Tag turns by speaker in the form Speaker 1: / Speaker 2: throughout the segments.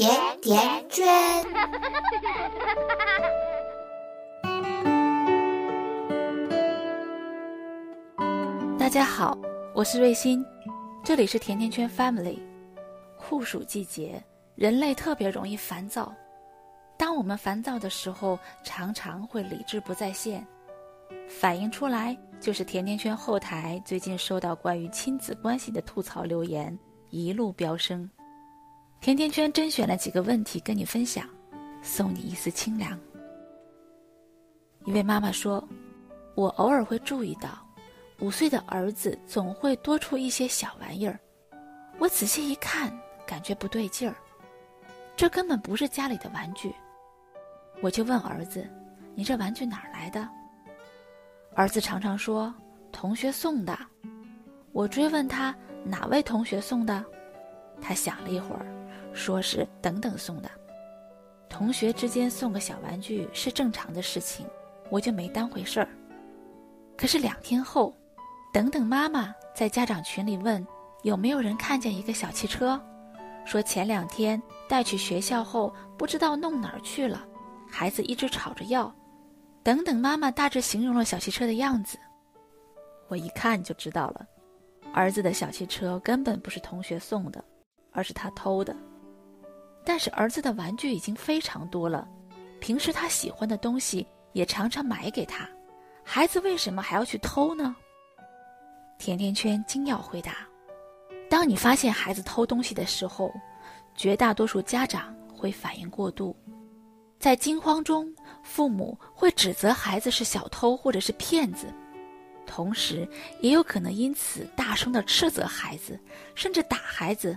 Speaker 1: 甜甜圈。
Speaker 2: 大家好，我是瑞欣，这里是甜甜圈 Family。酷暑季节，人类特别容易烦躁。当我们烦躁的时候，常常会理智不在线，反映出来就是甜甜圈后台最近收到关于亲子关系的吐槽留言一路飙升。甜甜圈甄选了几个问题跟你分享，送你一丝清凉。一位妈妈说：“我偶尔会注意到，五岁的儿子总会多出一些小玩意儿，我仔细一看，感觉不对劲儿，这根本不是家里的玩具。”我就问儿子：“你这玩具哪儿来的？”儿子常常说：“同学送的。”我追问他：“哪位同学送的？”他想了一会儿，说是等等送的。同学之间送个小玩具是正常的事情，我就没当回事儿。可是两天后，等等妈妈在家长群里问有没有人看见一个小汽车，说前两天带去学校后不知道弄哪儿去了。孩子一直吵着要，等等，妈妈大致形容了小汽车的样子，我一看就知道了，儿子的小汽车根本不是同学送的，而是他偷的。但是儿子的玩具已经非常多了，平时他喜欢的东西也常常买给他，孩子为什么还要去偷呢？甜甜圈惊讶回答：当你发现孩子偷东西的时候，绝大多数家长会反应过度。在惊慌中，父母会指责孩子是小偷或者是骗子，同时也有可能因此大声的斥责孩子，甚至打孩子，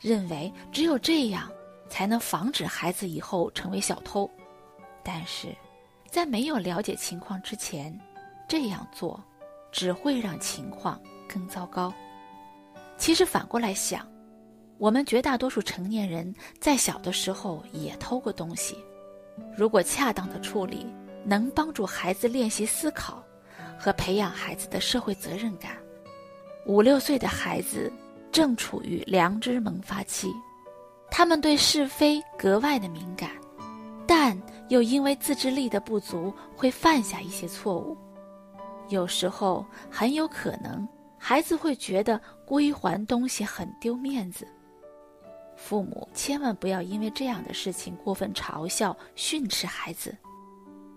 Speaker 2: 认为只有这样才能防止孩子以后成为小偷。但是，在没有了解情况之前，这样做只会让情况更糟糕。其实反过来想，我们绝大多数成年人在小的时候也偷过东西。如果恰当的处理，能帮助孩子练习思考，和培养孩子的社会责任感。五六岁的孩子正处于良知萌发期，他们对是非格外的敏感，但又因为自制力的不足，会犯下一些错误。有时候很有可能，孩子会觉得归还东西很丢面子。父母千万不要因为这样的事情过分嘲笑、训斥孩子，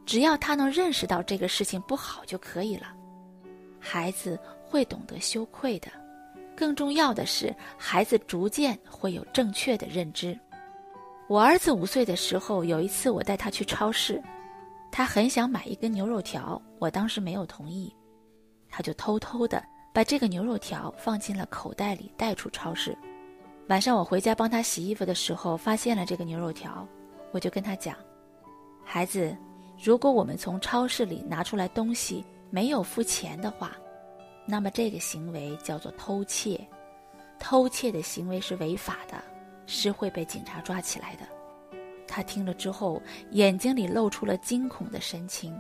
Speaker 2: 只要他能认识到这个事情不好就可以了。孩子会懂得羞愧的，更重要的是，孩子逐渐会有正确的认知。我儿子五岁的时候，有一次我带他去超市，他很想买一根牛肉条，我当时没有同意，他就偷偷的把这个牛肉条放进了口袋里带出超市。晚上我回家帮他洗衣服的时候，发现了这个牛肉条，我就跟他讲：“孩子，如果我们从超市里拿出来东西没有付钱的话，那么这个行为叫做偷窃，偷窃的行为是违法的，是会被警察抓起来的。”他听了之后，眼睛里露出了惊恐的神情，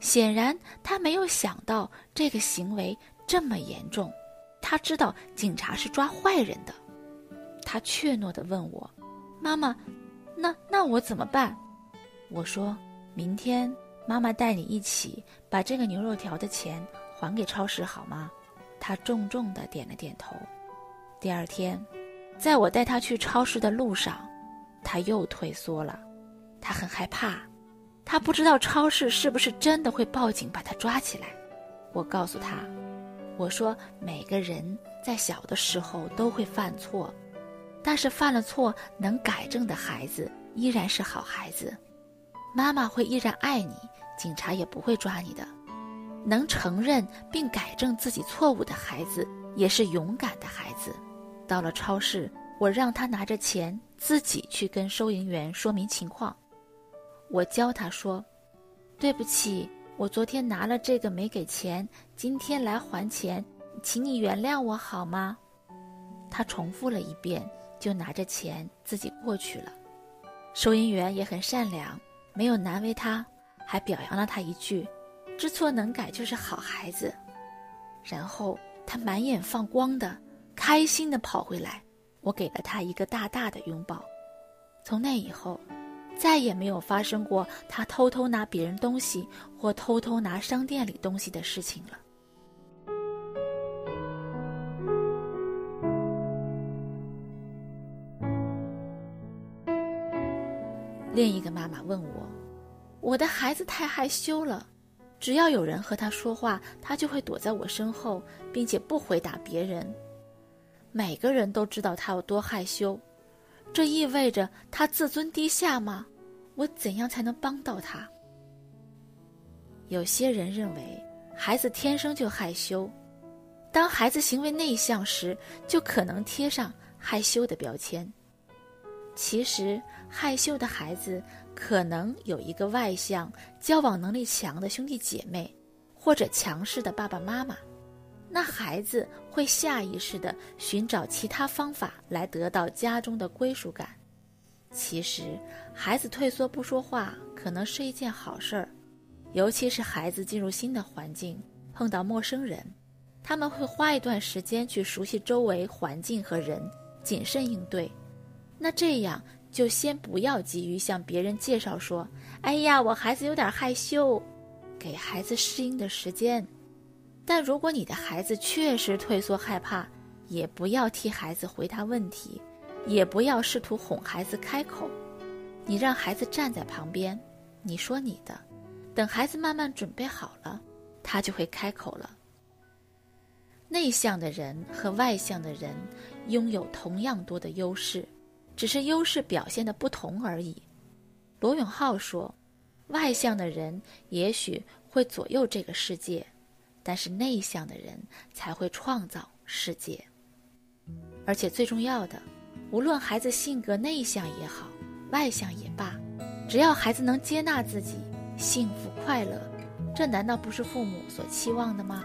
Speaker 2: 显然他没有想到这个行为这么严重。他知道警察是抓坏人的。他怯懦地问我：“妈妈，那那我怎么办？”我说：“明天妈妈带你一起把这个牛肉条的钱还给超市，好吗？”他重重地点了点头。第二天，在我带他去超市的路上，他又退缩了。他很害怕，他不知道超市是不是真的会报警把他抓起来。我告诉他：“我说每个人在小的时候都会犯错。”但是犯了错能改正的孩子依然是好孩子，妈妈会依然爱你，警察也不会抓你的。能承认并改正自己错误的孩子也是勇敢的孩子。到了超市，我让他拿着钱自己去跟收银员说明情况。我教他说：“对不起，我昨天拿了这个没给钱，今天来还钱，请你原谅我好吗？”他重复了一遍。就拿着钱自己过去了，收银员也很善良，没有难为他，还表扬了他一句：“知错能改就是好孩子。”然后他满眼放光的，开心的跑回来，我给了他一个大大的拥抱。从那以后，再也没有发生过他偷偷拿别人东西或偷偷拿商店里东西的事情了。另一个妈妈问我：“我的孩子太害羞了，只要有人和他说话，他就会躲在我身后，并且不回答别人。每个人都知道他有多害羞，这意味着他自尊低下吗？我怎样才能帮到他？”有些人认为孩子天生就害羞，当孩子行为内向时，就可能贴上害羞的标签。其实，害羞的孩子可能有一个外向、交往能力强的兄弟姐妹，或者强势的爸爸妈妈。那孩子会下意识地寻找其他方法来得到家中的归属感。其实，孩子退缩不说话可能是一件好事儿，尤其是孩子进入新的环境，碰到陌生人，他们会花一段时间去熟悉周围环境和人，谨慎应对。那这样就先不要急于向别人介绍说：“哎呀，我孩子有点害羞。”给孩子适应的时间。但如果你的孩子确实退缩害怕，也不要替孩子回答问题，也不要试图哄孩子开口。你让孩子站在旁边，你说你的，等孩子慢慢准备好了，他就会开口了。内向的人和外向的人拥有同样多的优势。只是优势表现的不同而已。罗永浩说：“外向的人也许会左右这个世界，但是内向的人才会创造世界。而且最重要的，无论孩子性格内向也好，外向也罢，只要孩子能接纳自己，幸福快乐，这难道不是父母所期望的吗？”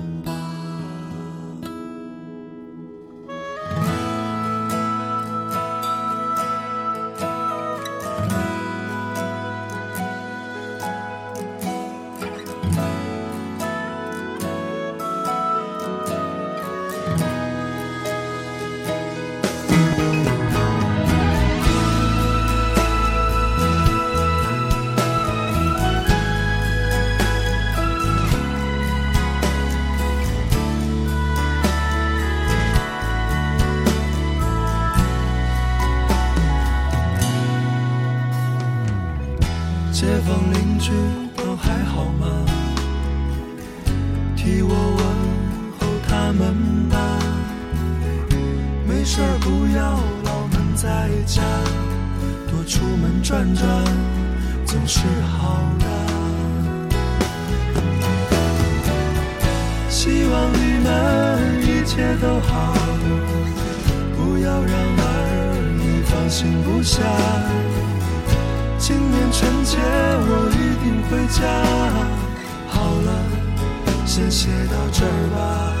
Speaker 1: 坊邻居都还好吗？替我问候他们吧。没事不要老闷在家，多出门转转总是好的。希望你们一切都好，不要让儿女放心不下。今年春节我一定回家。好了，先写到这儿吧。